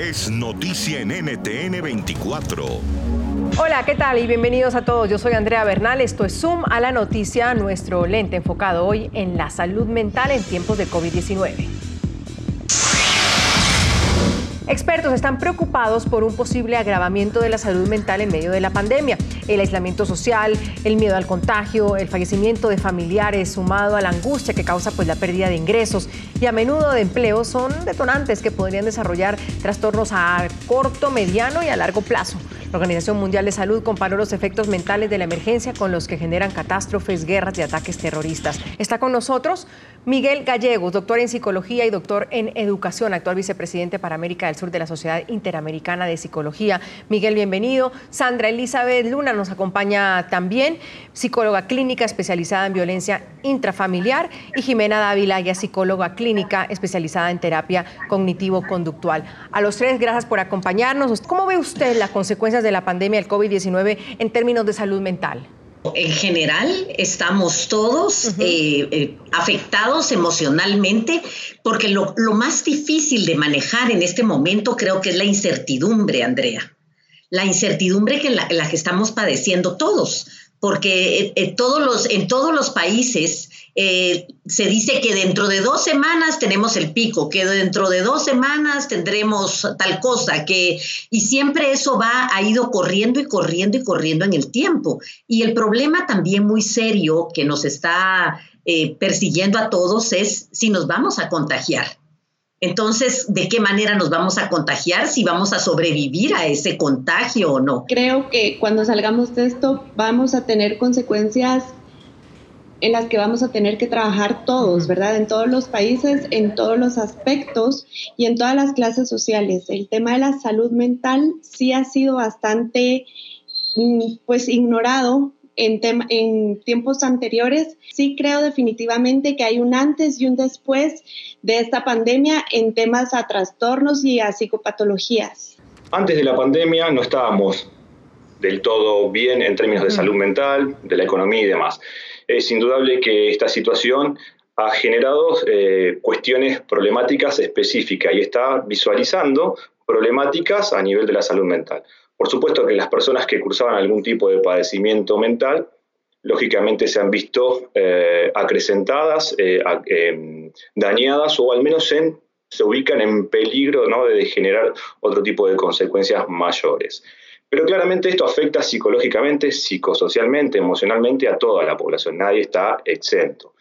es noticia en NTN 24. Hola, ¿qué tal? Y bienvenidos a todos. Yo soy Andrea Bernal. Esto es Zoom a la noticia, nuestro lente enfocado hoy en la salud mental en tiempos de COVID-19. Expertos están preocupados por un posible agravamiento de la salud mental en medio de la pandemia. El aislamiento social, el miedo al contagio, el fallecimiento de familiares sumado a la angustia que causa pues, la pérdida de ingresos y a menudo de empleo son detonantes que podrían desarrollar trastornos a corto, mediano y a largo plazo. Organización Mundial de Salud comparó los efectos mentales de la emergencia con los que generan catástrofes, guerras y ataques terroristas. Está con nosotros Miguel Gallegos, doctor en psicología y doctor en educación, actual vicepresidente para América del Sur de la Sociedad Interamericana de Psicología. Miguel, bienvenido. Sandra Elizabeth Luna nos acompaña también, psicóloga clínica especializada en violencia intrafamiliar y Jimena Dávila, ya psicóloga clínica especializada en terapia cognitivo-conductual. A los tres, gracias por acompañarnos. ¿Cómo ve usted las consecuencias de la pandemia del COVID-19 en términos de salud mental? En general, estamos todos eh, eh, afectados emocionalmente porque lo, más difícil de manejar en este momento creo que es la incertidumbre, Andrea. La incertidumbre que la, la que estamos padeciendo todos, porque eh, todos los, en todos los países eh, se dice que dentro de dos semanas tenemos el pico, que dentro de dos semanas tendremos tal cosa, que y siempre eso va ha ido corriendo y corriendo y corriendo en el tiempo. Y el problema también muy serio que nos está eh, persiguiendo a todos es si nos vamos a contagiar. Entonces, ¿de qué manera nos vamos a contagiar? Si vamos a sobrevivir a ese contagio o no. Creo que cuando salgamos de esto vamos a tener consecuencias en las que vamos a tener que trabajar todos, ¿verdad? En todos los países, en todos los aspectos y en todas las clases sociales. El tema de la salud mental sí ha sido bastante, mm, pues, ignorado en, en tiempos anteriores. Sí creo definitivamente que hay un antes y un después de esta pandemia en temas a trastornos y a psicopatologías. Antes de la pandemia no estábamos del todo bien en términos de salud mental, de la economía y demás es indudable que esta situación ha generado eh, cuestiones problemáticas específicas y está visualizando problemáticas a nivel de la salud mental. Por supuesto que las personas que cursaban algún tipo de padecimiento mental, lógicamente se han visto eh, acrecentadas, eh, dañadas o al menos se ubican en peligro de generar otro tipo de consecuencias mayores. Pero claramente esto afecta psicológicamente, psicosocialmente, emocionalmente a toda la población. Nadie está exento.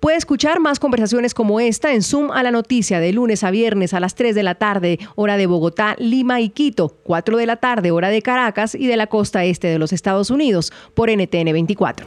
Puede escuchar más conversaciones como esta en Zoom a la noticia de lunes a viernes a las 3 de la tarde, hora de Bogotá, Lima y Quito, 4 de la tarde, hora de Caracas y de la costa este de los Estados Unidos, por NTN 24.